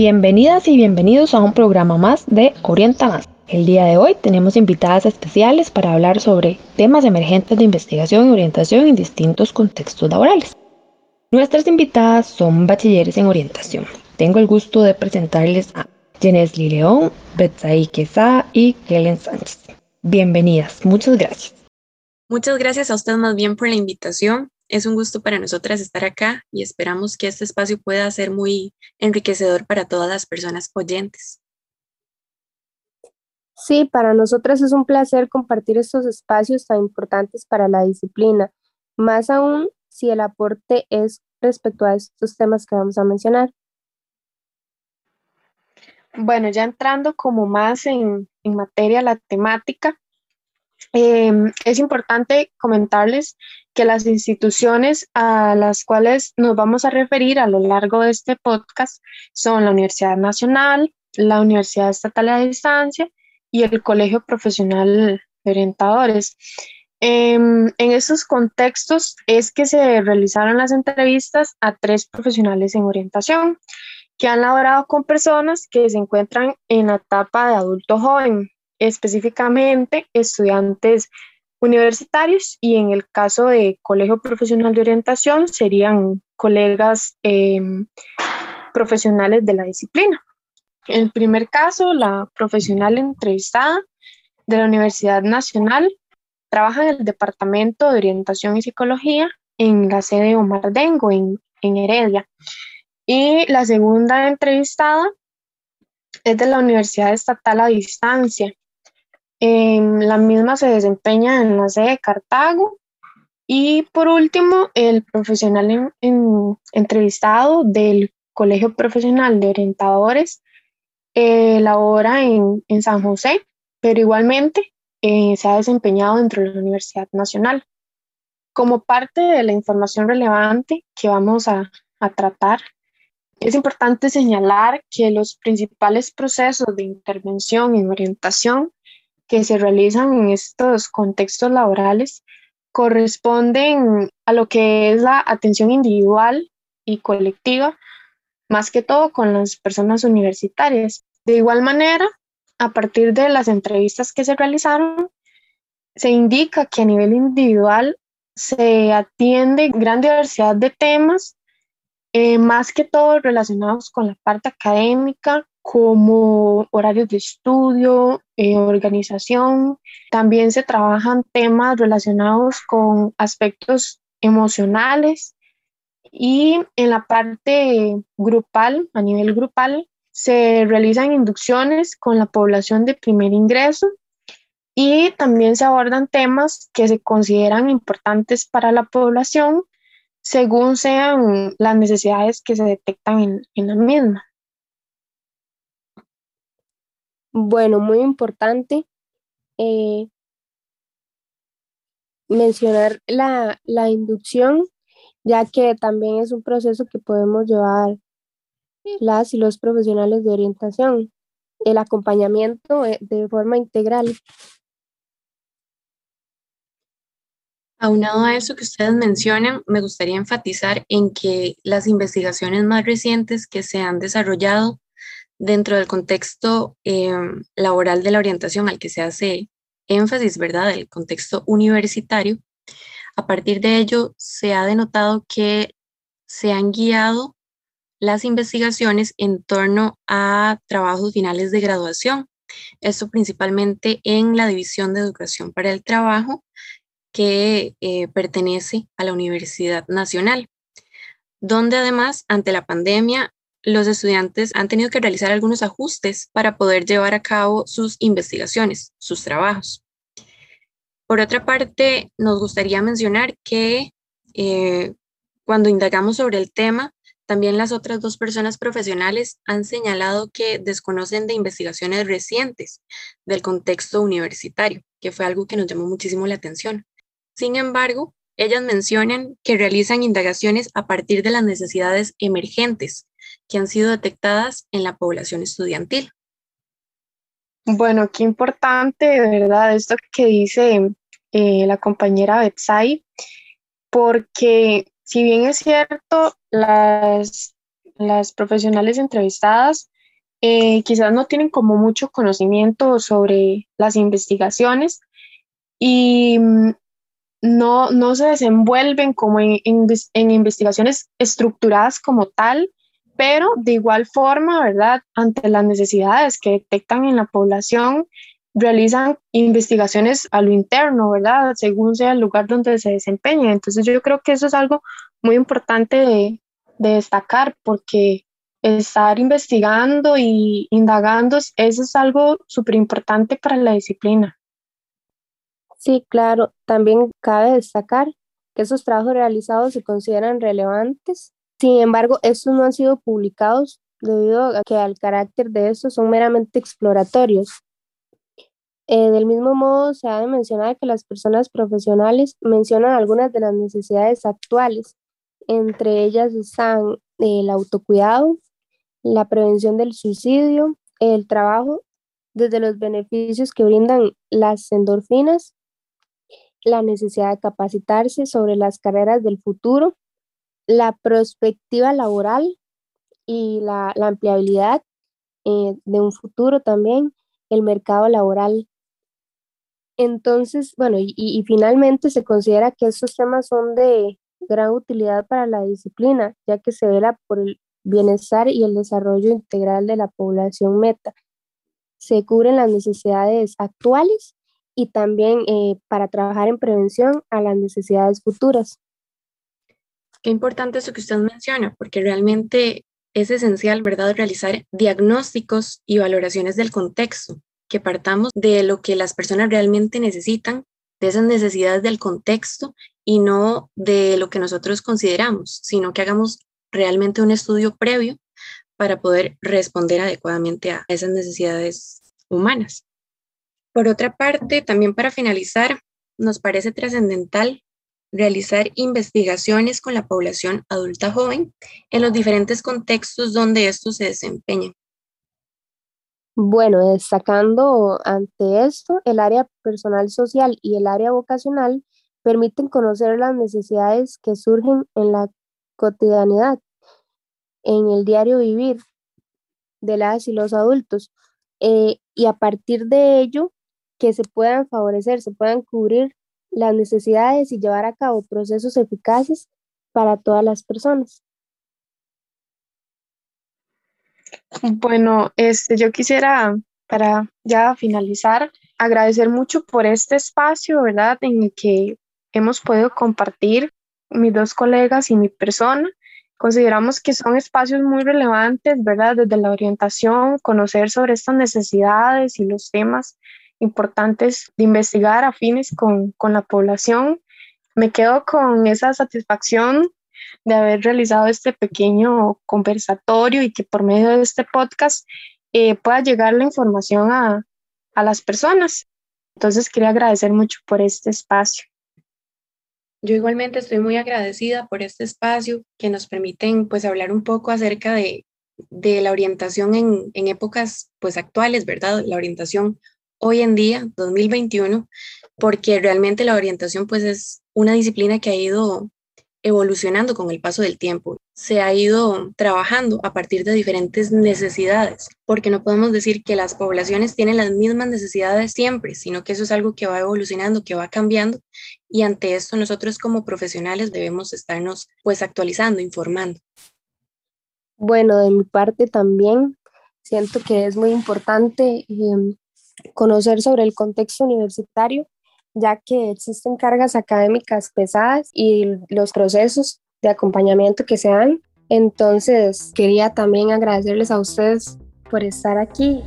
Bienvenidas y bienvenidos a un programa más de Orienta Más. El día de hoy tenemos invitadas especiales para hablar sobre temas emergentes de investigación y orientación en distintos contextos laborales. Nuestras invitadas son bachilleres en orientación. Tengo el gusto de presentarles a Genesli León, Betsaí Quesada y Kellen Sánchez. Bienvenidas, muchas gracias. Muchas gracias a usted más bien por la invitación. Es un gusto para nosotras estar acá y esperamos que este espacio pueda ser muy enriquecedor para todas las personas oyentes. Sí, para nosotras es un placer compartir estos espacios tan importantes para la disciplina, más aún si el aporte es respecto a estos temas que vamos a mencionar. Bueno, ya entrando como más en, en materia la temática, Em, es importante comentarles que las instituciones a las cuales nos vamos a referir a lo largo de este podcast son la Universidad Nacional, la Universidad Estatal a Distancia y el Colegio Profesional de Orientadores. Em, en esos contextos es que se realizaron las entrevistas a tres profesionales en orientación que han laborado con personas que se encuentran en la etapa de adulto joven, específicamente estudiantes universitarios y en el caso de Colegio Profesional de Orientación serían colegas em, profesionales de la disciplina. En el primer caso, la profesional entrevistada de la Universidad Nacional trabaja en el Departamento de Orientación y Psicología en la sede Omar Dengo, en, en Heredia. Y la segunda entrevistada es de la Universidad Estatal a Distancia la misma se desempeña en la sede de Cartago. Y por último, el profesional entrevistado del Colegio Profesional de Orientadores eh, labora en, San José, pero igualmente eh, se ha desempeñado dentro de la Universidad Nacional. Como parte de la información relevante que vamos a, a tratar, es importante señalar que los principales procesos de intervención en orientación que se realizan en estos contextos laborales corresponden a lo que es la atención individual y colectiva, más que todo con las personas universitarias. De igual manera, a partir de las entrevistas que se realizaron, se indica que a nivel individual se atiende gran diversidad de temas, eh, más que todo relacionados con la parte académica, como horarios de estudio, eh, organización. También se trabajan temas relacionados con aspectos emocionales y en la parte grupal, a nivel grupal, se realizan inducciones con la población de primer ingreso y también se abordan temas que se consideran importantes para la población según sean las necesidades que se detectan en, en la misma. Bueno, muy importante eh, mencionar la, inducción, ya que también es un proceso que podemos llevar las y los profesionales de orientación, el acompañamiento eh, de forma integral. Aunado a eso que ustedes mencionan, me gustaría enfatizar en que las investigaciones más recientes que se han desarrollado dentro del contexto em, laboral de la orientación al que se hace énfasis, ¿verdad? El contexto universitario. A partir de ello, se ha denotado que se han guiado las investigaciones en torno a trabajos finales de graduación. Esto principalmente en la División de Educación para el Trabajo, que eh, pertenece a la Universidad Nacional, donde además, ante la pandemia, los estudiantes han tenido que realizar algunos ajustes para poder llevar a cabo sus investigaciones, sus trabajos. Por otra parte, nos gustaría mencionar que eh, cuando indagamos sobre el tema, también las otras dos personas profesionales han señalado que desconocen de investigaciones recientes del contexto universitario, que fue algo que nos llamó muchísimo la atención. Sin embargo, ellas mencionan que realizan indagaciones a partir de las necesidades emergentes que han sido detectadas en la población estudiantil. Bueno, qué importante, de verdad, esto que dice eh, la compañera Betsai, porque si bien es cierto, las, las profesionales entrevistadas eh, quizás no tienen como mucho conocimiento sobre las investigaciones y mm, no, no se desenvuelven como en, en, investigaciones estructuradas como tal, pero de igual forma, ¿verdad? Ante las necesidades que detectan en la población, realizan investigaciones a lo interno, ¿verdad? Según sea el lugar donde se desempeña. Entonces yo creo que eso es algo muy importante de, de destacar porque estar investigando y indagando, eso es algo súper importante para la disciplina. Sí, claro. También cabe destacar que esos trabajos realizados se consideran relevantes. Sin embargo, estos no han sido publicados debido a que al carácter de estos son meramente exploratorios. Eh, del mismo modo, se ha de mencionar que las personas profesionales mencionan algunas de las necesidades actuales. Entre ellas están el autocuidado, la prevención del suicidio, el trabajo desde los beneficios que brindan las endorfinas, la necesidad de capacitarse sobre las carreras del futuro, la perspectiva laboral y la, ampliabilidad eh, de un futuro también, el mercado laboral. Entonces, bueno, y, y finalmente se considera que estos temas son de gran utilidad para la disciplina, ya que se vela por el bienestar y el desarrollo integral de la población meta. Se cubren las necesidades actuales y también eh, para trabajar en prevención a las necesidades futuras. Qué importante eso que usted menciona, porque realmente es esencial, ¿verdad?, realizar diagnósticos y valoraciones del contexto, que partamos de lo que las personas realmente necesitan, de esas necesidades del contexto y no de lo que nosotros consideramos, sino que hagamos realmente un estudio previo para poder responder adecuadamente a esas necesidades humanas. Por otra parte, también para finalizar, nos parece trascendental realizar investigaciones con la población adulta joven en los diferentes contextos donde estos se desempeñan. Bueno, destacando ante esto, el área personal social y el área vocacional permiten conocer las necesidades que surgen en la cotidianidad, en el diario vivir de las y los adultos, eh, y a partir de ello que se puedan favorecer, se puedan cubrir las necesidades y llevar a cabo procesos eficaces para todas las personas. Bueno, este, yo quisiera, para ya finalizar, agradecer mucho por este espacio, ¿verdad? En el que hemos podido compartir mis dos colegas y mi persona. Consideramos que son espacios muy relevantes, ¿verdad? Desde la orientación, conocer sobre estas necesidades y los temas importantes de investigar afines con, con la población. Me quedo con esa satisfacción de haber realizado este pequeño conversatorio y que por medio de este podcast eh, pueda llegar la información a, a las personas. Entonces quería agradecer mucho por este espacio. Yo igualmente estoy muy agradecida por este espacio que nos permiten pues hablar un poco acerca de, de la orientación en, en, épocas pues actuales, ¿verdad? La orientación hoy en día, 2021, porque realmente la orientación pues es una disciplina que ha ido evolucionando con el paso del tiempo. Se ha ido trabajando a partir de diferentes necesidades, porque no podemos decir que las poblaciones tienen las mismas necesidades siempre, sino que eso es algo que va evolucionando, que va cambiando, y ante esto nosotros como profesionales debemos estarnos pues actualizando, informando. Bueno, de mi parte también siento que es muy importante em, conocer sobre el contexto universitario ya que existen cargas académicas pesadas y los procesos de acompañamiento que se dan. Entonces, quería también agradecerles a ustedes por estar aquí.